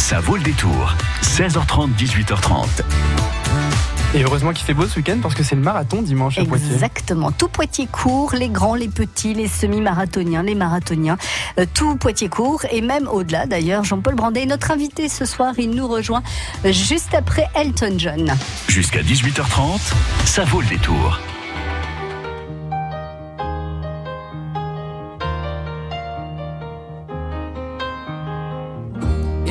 Ça vaut le détour. 16h30, 18h30. Et heureusement qu'il fait beau ce week-end parce que c'est le marathon dimanche à Poitiers. Exactement. Tout Poitiers court, les grands, les petits, les semi-marathoniens, les marathoniens, euh, tout Poitiers court et même au-delà d'ailleurs. Jean-Paul Brandet est notre invité ce soir. Il nous rejoint euh, juste après Elton John. Jusqu'à 18h30, ça vaut le détour.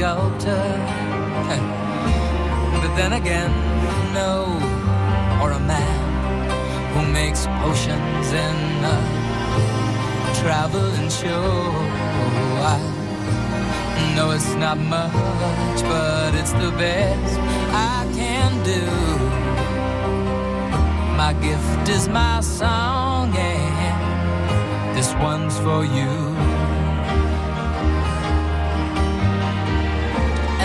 Sculptor. but then again, no, or a man who makes potions in a traveling show. I know it's not much, but it's the best I can do. My gift is my song, and this one's for you.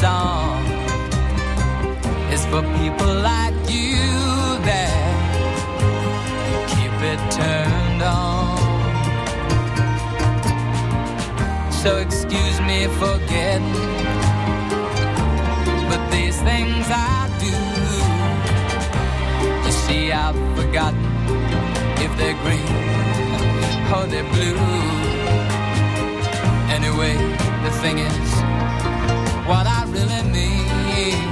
song. It's for people like you that keep it turned on. So excuse me for getting, but these things I do. You see, I've forgotten if they're green or they're blue. Anyway, the thing is, really mean.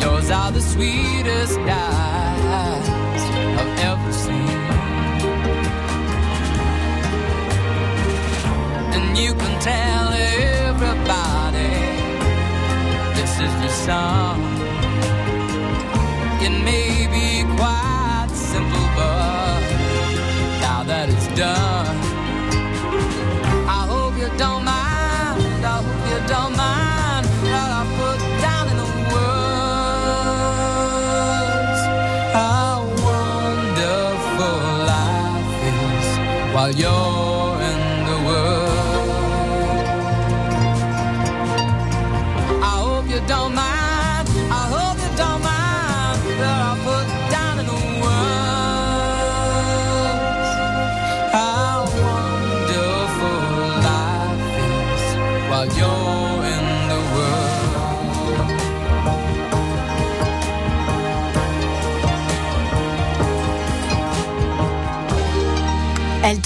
Yours are the sweetest eyes I've ever seen. and you can tell everybody this is your song. It may be quite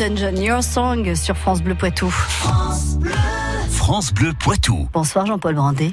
Elton John, Your Song sur France Bleu Poitou. France Bleu Poitou. Bonsoir Jean-Paul Brandet.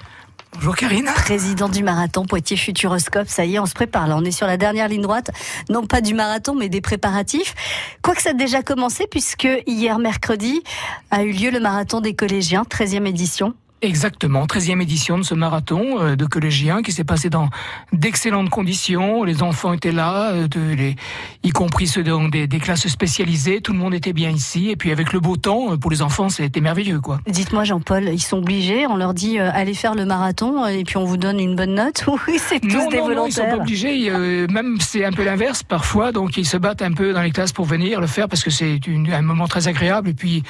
Bonjour Karine. Président du marathon Poitiers Futuroscope, ça y est, on se prépare là, on est sur la dernière ligne droite, non pas du marathon mais des préparatifs. Quoique ça a déjà commencé puisque hier mercredi a eu lieu le marathon des collégiens, 13e édition. Exactement, 13e édition de ce marathon euh, de collégiens qui s'est passé dans d'excellentes conditions. Les enfants étaient là, euh, de, les, y compris ceux dans des, des, classes spécialisées. Tout le monde était bien ici. Et puis avec le beau temps, euh, pour les enfants, c'était merveilleux. quoi. Dites-moi Jean-Paul, ils sont obligés On leur dit allez faire le marathon et puis on vous donne une bonne note Oui, c'est tous non, des non, volontaires. Non, ils sont pas obligés. même c'est un peu l'inverse parfois. Donc ils se battent un peu dans les classes pour venir le faire parce que c'est un moment très agréable. Et puis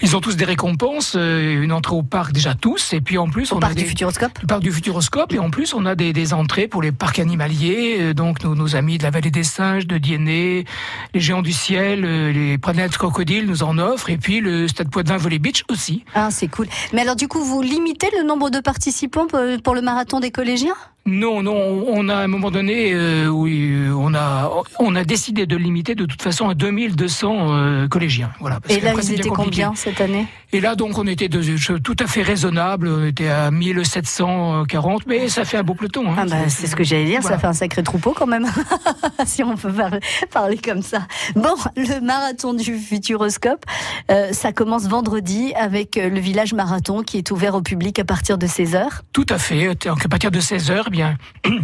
ils ont tous des récompenses, une entrée au parc déjà tout et puis en plus, au on parc a du des, Futuroscope. Le parc du Futuroscope. Et en plus, on a des, des entrées pour les parcs animaliers. Euh, donc, nos, nos, amis de la vallée des singes, de Diennet, les géants du ciel, euh, les planètes crocodiles nous en offrent. Et puis, le Stade Poitvin Volley Beach aussi. Ah, c'est cool. Mais alors, du coup, vous limitez le nombre de participants pour le marathon des collégiens? Non, non, on a à un moment donné, euh, oui, on a, on a décidé de limiter de toute façon à 2200 euh, collégiens. Voilà. Parce Et là, ils étaient combien cette année? Et là, donc, on était de, tout à fait raisonnable. On était à 1740, mais ça fait un beau peloton. Hein. Ah bah, c'est ce que j'allais dire. Voilà. Ça fait un sacré troupeau quand même, si on peut parler comme ça. Bon, le marathon du Futuroscope, euh, ça commence vendredi avec le village marathon qui est ouvert au public à partir de 16 h Tout à fait. Donc, à partir de 16 h bien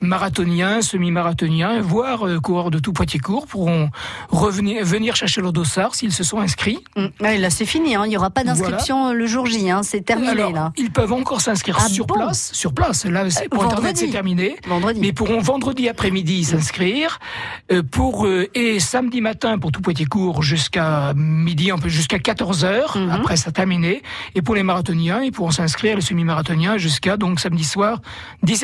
marathoniens, semi-marathoniens, voire euh, coureurs de tout Poitiers court pourront revenir venir chercher leur dossard s'ils se sont inscrits. Mmh. Ouais, là c'est fini, hein. il n'y aura pas d'inscription voilà. le jour J, hein. c'est terminé Alors, là. Ils peuvent encore s'inscrire ah sur bon place, sur place. Là, c'est pour vendredi. internet c'est terminé. Vendredi. Mais ils pourront vendredi après-midi s'inscrire euh, pour euh, et samedi matin pour tout Poitiers court jusqu'à midi, on peut jusqu'à 14 h Mhm. Après ça terminé. Et pour les marathoniens, ils pourront s'inscrire les semi-marathoniens jusqu'à donc samedi soir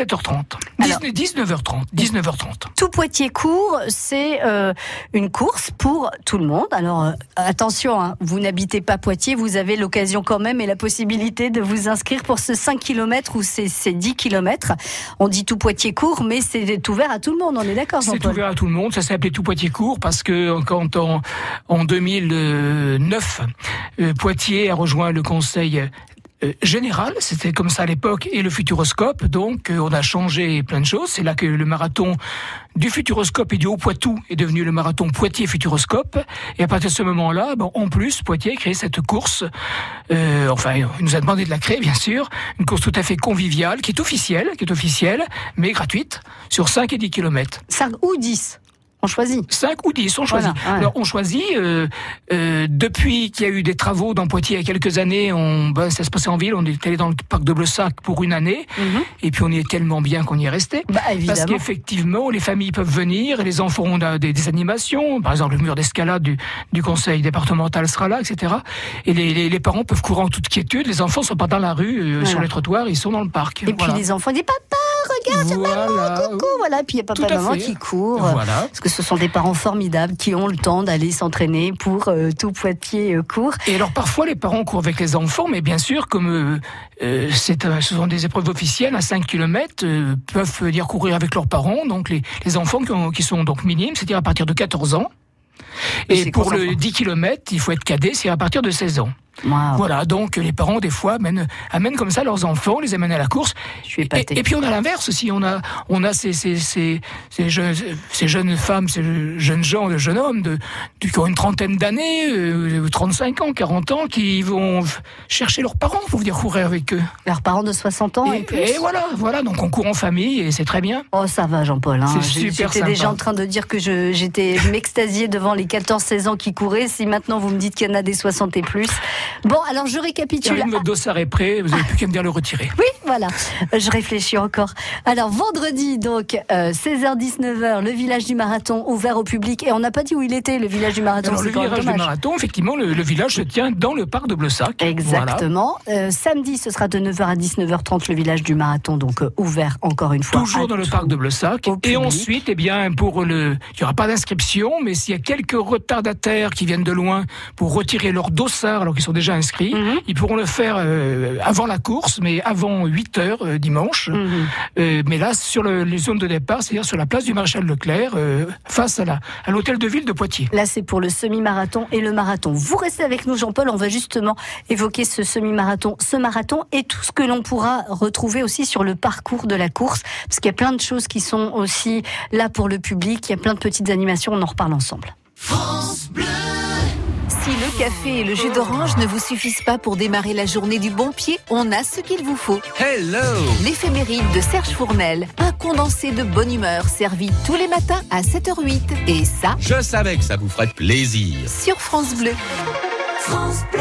17h30. Alors- 19h30. 19h30. Tout Poitiers court, c'est euh, une course pour tout le monde. Alors euh, attention, hein, vous n'habitez pas Poitiers, vous avez l'occasion quand même et la possibilité de vous inscrire pour ce 5 km ou ces, ces 10 km. On dit tout Poitiers court, mais c'est ouvert à tout le monde, on est d'accord C'est ouvert à tout le monde. Ça s'appelait tout Poitiers court parce que quand en, en 2009, euh, Poitiers a rejoint le conseil euh, général, c'était comme ça à l'époque, et le Futuroscope. Donc, euh, on a changé plein de choses. C'est là que le marathon du Futuroscope et du Haut-Poitou est devenu le marathon Poitiers-Futuroscope. Et à partir de ce moment-là, bon, en plus, Poitiers a créé cette course. Euh, enfin, il nous a demandé de la créer, bien sûr. Une course tout à fait conviviale, qui est officielle, qui est officielle, mais gratuite, sur 5 et 10 kilomètres. 5 ou 10 on choisit. 5 ou 10, on choisit. Voilà, ouais. Alors on choisit, euh, euh, depuis qu'il y a eu des travaux dans Poitiers il y a quelques années, on, ben, ça se passait en ville, on est allé dans le parc de Blessac pour une année, Mhm. et puis on y est tellement bien qu'on y est resté. Bah, Parce qu'effectivement, les familles peuvent venir, et les enfants ont des, des animations, par exemple le mur d'escalade du, du conseil départemental sera là, etc. Et les, les, les parents peuvent courir en toute quiétude, les enfants sont pas dans la rue, euh, Voilà. sur les trottoirs, ils sont dans le parc. Et Voilà. puis les enfants disent papa, regarde, Voilà. coucou, voilà. Puis il y a papa et maman fait. qui courent. Voilà. Parce que ce sont des parents formidables qui ont le temps d'aller s'entraîner pour euh, tout Poitiers euh, court. Et alors parfois les parents courent avec les enfants, mais bien sûr comme euh, euh, un- ce sont des épreuves officielles à 5 km, peuvent venir courir avec leurs parents, donc les, les enfants qui, ont- qui sont donc minimes, c'est-à-dire à partir de 14 ans. Et pour le enfants. 10 km, il faut être cadet, c'est à partir de 16 ans. Voilà, donc les parents des fois amènent, amènent comme ça leurs enfants, les amènent à la course. Je suis Et, et puis on a l'inverse aussi, on a, on a ces, ces, ces, ces, jeunes, ces jeunes femmes, ces jeunes gens, de jeunes hommes de, de- qui ont une trentaine d'années, euh, 35 ans, 40 ans, qui vont chercher leurs parents pour venir courir avec eux. Leurs parents de 60 ans et, Et, plus. et voilà, voilà, donc on court en famille et c'est très bien. Oh, ça va, Jean-Paul. Hein. J'étais déjà en train de dire que j'étais m'extasier devant les 14-16 ans qui couraient. Si maintenant vous me dites qu'il y en a des 60 et plus. Bon, alors je récapitule. Votre dossard est prêt, vous n'avez plus qu'à me dire le retirer. Oui, voilà. Euh, Je réfléchis encore. Alors, vendredi, donc, euh, 16h-19h, le village du marathon ouvert au public. Et on n'a pas dit où il était, le village du marathon. Alors le virage du marathon, effectivement, le, le village se tient dans le parc de Blessac. Voilà. Exactement. Euh, samedi, ce sera de 9h à 19h30, le village du marathon, donc euh, ouvert encore une fois. Toujours dans le parc de Blessac. au Et ensuite, eh bien, pour le, il n'y aura pas d'inscription, mais s'il y a quelques retardataires qui viennent de loin pour retirer leur dossard alors qu'ils sont déjà inscrits, Mhm. ils pourront le faire euh, avant la course, mais avant 8 heures euh, dimanche. Mhm. Euh, mais là, sur le- les zones de départ, c'est-à-dire sur la place du Maréchal Leclerc, face à la, à l'hôtel de ville de Poitiers. Là, c'est pour le semi-marathon et le marathon. Vous restez avec nous, Jean-Paul. On va justement évoquer ce semi-marathon, ce marathon et tout ce que l'on pourra retrouver aussi sur le parcours de la course. Parce qu'il y a plein de choses qui sont aussi là pour le public. Il y a plein de petites animations. On en reparle ensemble. Si le café et le jus d'orange ne vous suffisent pas pour démarrer la journée du bon pied, on a ce qu'il vous faut. Hello L'éphéméride de Serge Fournel, un condensé de bonne humeur servi tous les matins à 7h08. Et ça, Je savais que ça vous ferait plaisir. sur France Bleu. France Bleu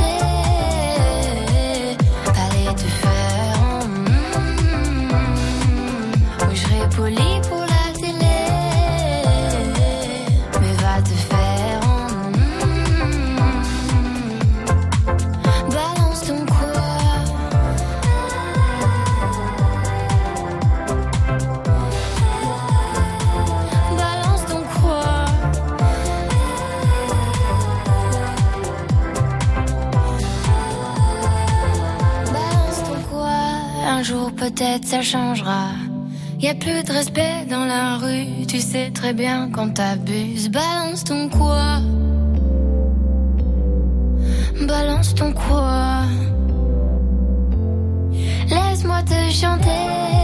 Peut-être ça changera. Y a plus de respect dans la rue, tu sais très bien quand t'abuses. Balance ton quoi? Balance ton quoi? Laisse-moi te chanter.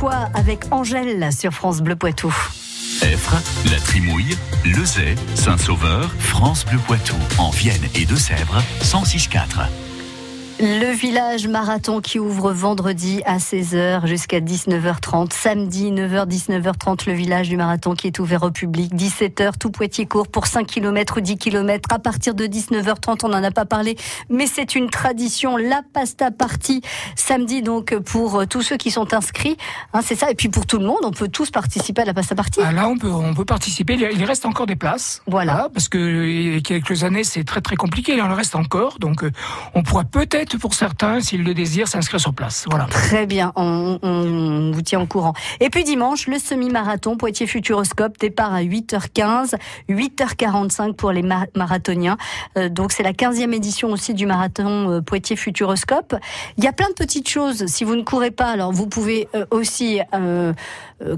Quoi avec Angèle sur France Bleu Poitou. Effre, La Trimouille, Lezay, Saint-Sauveur, France Bleu Poitou. En Vienne et Deux-Sèvres, 106.4. Le village marathon qui ouvre vendredi à 16h jusqu'à 19h30. Samedi 9h, 19h30, le village du marathon qui est ouvert au public. 17h, tout Poitiers court pour 5 km ou 10 km. À partir de 19h30, on n'en a pas parlé, mais c'est une tradition. La pasta party samedi donc pour tous ceux qui sont inscrits. Hein, c'est ça. Et puis pour tout le monde, on peut tous participer à la pasta party. Ah, là, on peut, on peut participer. Il reste encore des places. Voilà. parce que il y a quelques années, c'est très très compliqué. Il en reste encore. Donc, euh, on pourra peut-être, pour certains, s'ils le désirent, s'inscrire sur place. Voilà. Très bien, on, vous tient au courant. Et puis dimanche, le semi-marathon Poitiers Futuroscope, départ à 8h15, 8h45 pour les ma- marathoniens. Euh, donc c'est la 15e édition aussi du marathon euh, Poitiers Futuroscope. Il y a plein de petites choses. Si vous ne courez pas, alors vous pouvez euh, aussi euh,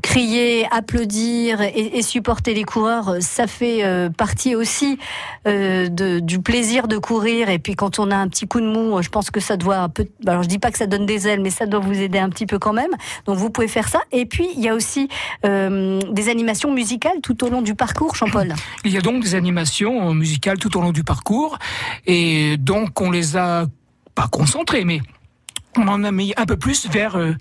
crier, applaudir et, supporter les coureurs. Ça fait euh, partie aussi euh, du plaisir de courir. Et puis quand on a un petit coup de mou, je pense que ça doit un peu. Alors je dis pas que ça donne des ailes, mais ça doit vous aider un petit peu quand même. Donc vous pouvez faire ça. Et puis il y a aussi euh, des animations musicales tout au long du parcours, Jean-Paul. Il y a donc des animations euh, musicales tout au long du parcours. Et donc, on les a pas concentrées, mais on en a mis un peu plus vers euh,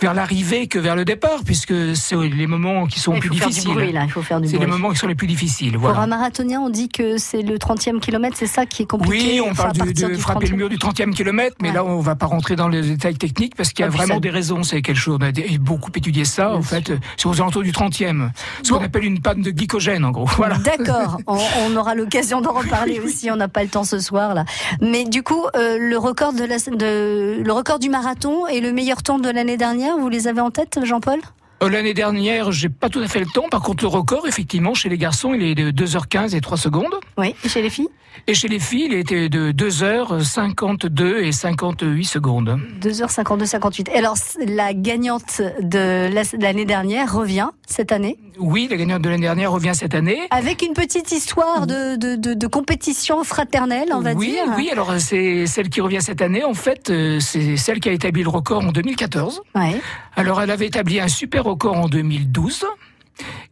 vers l'arrivée que vers le départ, puisque c'est les moments qui sont Il plus difficiles. bruit, là, il faut faire du C'est les moments qui sont les plus difficiles. Pour Voilà. un marathonien, on dit que c'est le 30e kilomètre, c'est ça qui est compliqué Oui, on parle de, frapper 30e. le mur du 30e kilomètre, mais Ouais. là, on va pas rentrer dans les détails techniques parce qu'il y a Ah, vraiment ça- des raisons. C'est quelque chose, on a beaucoup étudié ça, Bien en fait, c'est aux alentours du 30e. Ce qu'on Bon. appelle une panne de glycogène, en gros. Voilà. D'accord, on, on aura l'occasion d'en reparler aussi. On n'a pas le temps ce soir là. Mais du coup, euh, le record de la, de, le record du marathon et le meilleur temps de l'année dernière, vous les avez en tête, Jean-Paul? Euh, L'année dernière, j'ai pas tout à fait le temps. Par contre, le record, effectivement, chez les garçons, il est de 2h15 et 3 secondes. Oui. Et chez les filles? Et chez les filles, il était de 2h52 et 58 secondes. 2h52, 58. Et alors, la gagnante de la- de l'année dernière revient cette année? Oui, la gagnante de l'année dernière revient cette année. avec une petite histoire de, de, de, de compétition fraternelle, on va oui, dire. oui, alors c'est celle qui revient cette année. En fait, euh, c'est celle qui a établi le record en 2014. Ouais. Alors, elle avait établi un super record en 2012.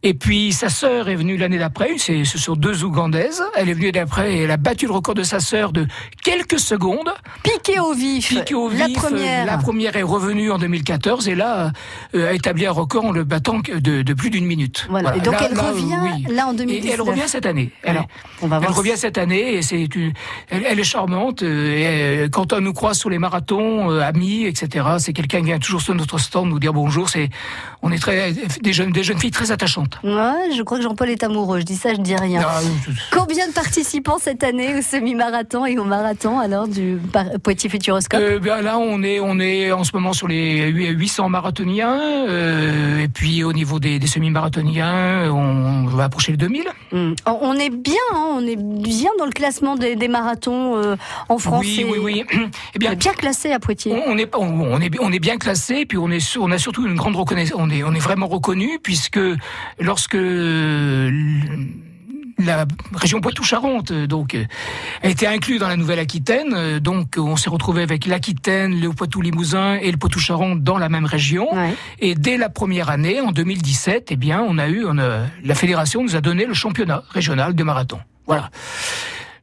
Et puis sa sœur est venue l'année d'après, c'est ce sont deux Ougandaises. Elle est venue d'après et elle a battu le record de sa sœur de quelques secondes. Piqué au vif. Piquée au la vif, première. La première est revenue en 2014 et là euh, a établi un record en le battant de, de plus d'une minute. Voilà. Et donc Là- elle là, revient oui. là en Et 2019. elle revient cette année. Elle, on va elle voir. revient cette année et c'est une, elle, elle est charmante. euh, et, euh, quand on nous croise sur les marathons, euh, amis, etc. C'est quelqu'un qui vient toujours sur notre stand nous dire bonjour. C'est, on est très des jeunes, des jeunes filles très Ouais, je crois que Jean-Paul est amoureux. Je dis ça, je dis rien. Ah, Combien de participants cette année au semi-marathon et au marathon alors du Poitiers Futuroscope Euh, ben là, on est, on est en ce moment sur les 800 marathoniens. euh, et puis au niveau des, des semi-marathoniens, on va approcher les 2000. Hmm. On on est bien, hein, on est bien dans le classement des, des marathons euh, en France. Oui, et- oui, oui. Eh On bien, est bien classé à Poitiers. On on est, on, on est, on est bien classé, puis on est, on a surtout une grande reconnaissance. On est, on est vraiment reconnu puisque lorsque l- la région Poitou-Charentes donc euh, a été inclue dans la Nouvelle-Aquitaine, euh, donc on s'est retrouvé avec l'Aquitaine, le Poitou-Limousin et le Poitou-Charentes dans la même région. Ouais. Et dès la première année, en 2017, eh bien, on a eu, on a- la fédération nous a donné le championnat régional de marathon. Voilà.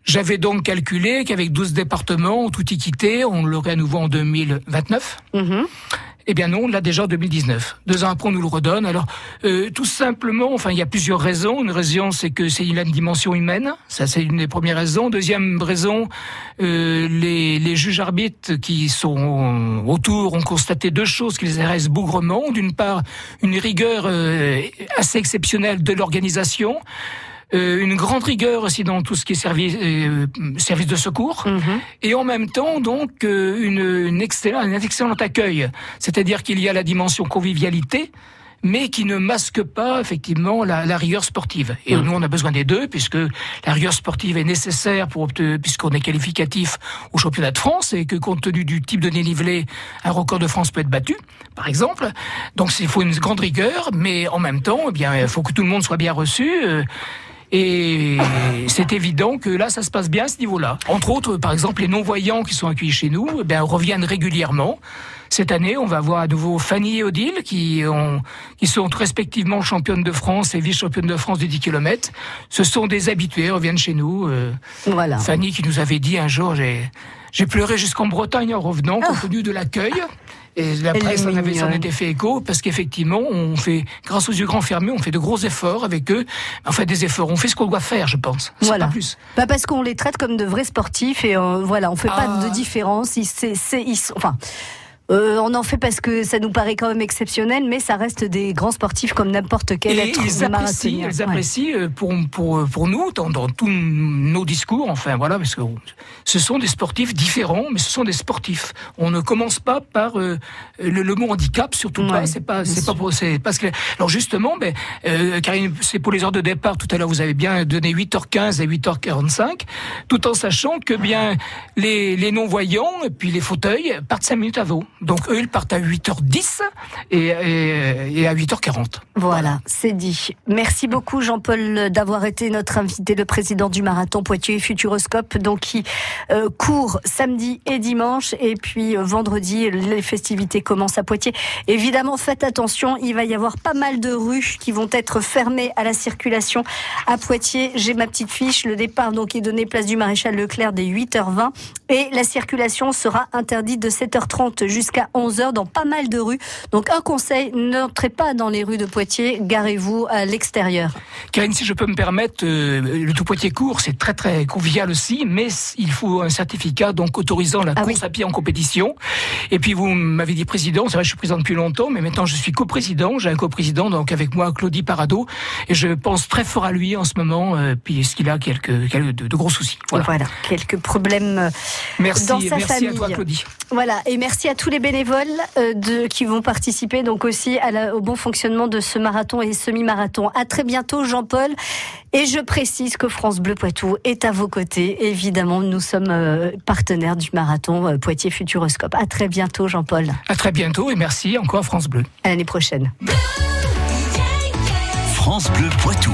J'avais donc calculé qu'avec 12 départements, tout y quitté, on l'aurait à nouveau en 2029. Mhm. Eh bien non, on l'a déjà en 2019. Deux ans après, on nous le redonne. Alors, euh, tout simplement, enfin, il y a plusieurs raisons. Une raison, c'est que c'est une dimension humaine. Ça, c'est une des premières raisons. Deuxième raison, euh, les, les juges arbitres qui sont autour ont constaté deux choses qui les intéressent bougrement. D'une part, une rigueur euh, assez exceptionnelle de l'organisation. Euh, une grande rigueur aussi dans tout ce qui est service, euh, service de secours Mhm. et en même temps donc euh, une, une excellent, un excellent accueil. C'est-à-dire qu'il y a la dimension convivialité, mais qui ne masque pas effectivement la, la rigueur sportive. Et nous, on a besoin des deux, puisque la rigueur sportive est nécessaire pour puisqu'on est qualificatif au championnat de France et que compte tenu du type de dénivelé, un record de France peut être battu, par exemple. Donc il faut une grande rigueur, mais en même temps, eh bien, il faut que tout le monde soit bien reçu. euh, et c'est évident que là, ça se passe bien à ce niveau-là. Entre autres, par exemple, les non-voyants qui sont accueillis chez nous eh bien, reviennent régulièrement. Cette année, on va voir à nouveau Fanny et Odile qui, ont, qui sont respectivement championnes de France et vice-championnes de France du 10 km. Ce sont des habitués, reviennent chez nous. euh, Voilà. Fanny qui nous avait dit un jour, j'ai, j'ai pleuré jusqu'en Bretagne en revenant, compte tenu de l'accueil. Et la Elle presse en avait, s'en était fait écho, parce qu'effectivement, on fait, grâce aux yeux grands fermés, on fait de gros efforts avec eux. On fait des efforts, on fait ce qu'on doit faire, je pense. Voilà. pas plus. Bah parce qu'on les traite comme de vrais sportifs et euh, voilà, on fait pas Ah. de différence. Ils, c'est, c'est- ils sont- enfin, euh, on en fait parce que ça nous paraît quand même exceptionnel, mais ça reste des grands sportifs comme n'importe quel Et être ils apprécient, ils apprécient euh, pour, pour, pour nous, dans, dans tous nos discours, enfin voilà, parce que ce sont des sportifs différents, mais ce sont des sportifs. On ne commence pas par euh, le, le mot handicap, surtout Ouais, pas. C'est pas, c'est pas pour, c'est parce que. Alors justement, ben, euh, Karine, c'est pour les heures de départ. Tout à l'heure, vous avez bien donné 8h15 et 8h45, tout en sachant que bien les, les non voyants et puis les fauteuils partent 5 minutes avant. Donc eux, ils partent à 8h10 et, à 8h40. Voilà, c'est dit. Merci beaucoup Jean-Paul d'avoir été notre invité, le président du marathon Poitiers Futuroscope, donc qui euh, court samedi et dimanche, et puis euh, vendredi les festivités commencent à Poitiers. Évidemment, faites attention, il va y avoir pas mal de rues qui vont être fermées à la circulation à Poitiers. J'ai ma petite fiche, le départ donc est donné place du Maréchal Leclerc dès 8h20 et la circulation sera interdite de 7h30 jusqu'à jusqu'à 11h dans pas mal de rues. Donc un conseil, n'entrez pas dans les rues de Poitiers, garez-vous à l'extérieur. Karine, si je peux me permettre, euh, le tout Poitiers court, c'est très très convivial aussi, mais il faut un certificat donc autorisant la Ah course oui. à pied en compétition. Et puis vous m'avez dit président, c'est vrai, je suis président depuis longtemps, mais maintenant je suis coprésident. J'ai un coprésident donc avec moi, Claudie Parado, et je pense très fort à lui en ce moment, euh, puisqu'il a quelques, quelques de, de gros soucis. Voilà. Voilà, quelques problèmes euh, Merci, dans sa merci à famille. toi, Claudie. Voilà, et merci à tous les bénévoles euh, de, qui vont participer donc aussi à la- au bon fonctionnement de ce marathon et semi-marathon. À très bientôt, Jean-Paul. Et je précise que France Bleu Poitou est à vos côtés. Évidemment, nous sommes euh, partenaires du marathon euh, Poitiers Futuroscope. À très bientôt, Jean-Paul. À très bientôt et merci encore France Bleu. À l'année prochaine. France Bleu Poitou.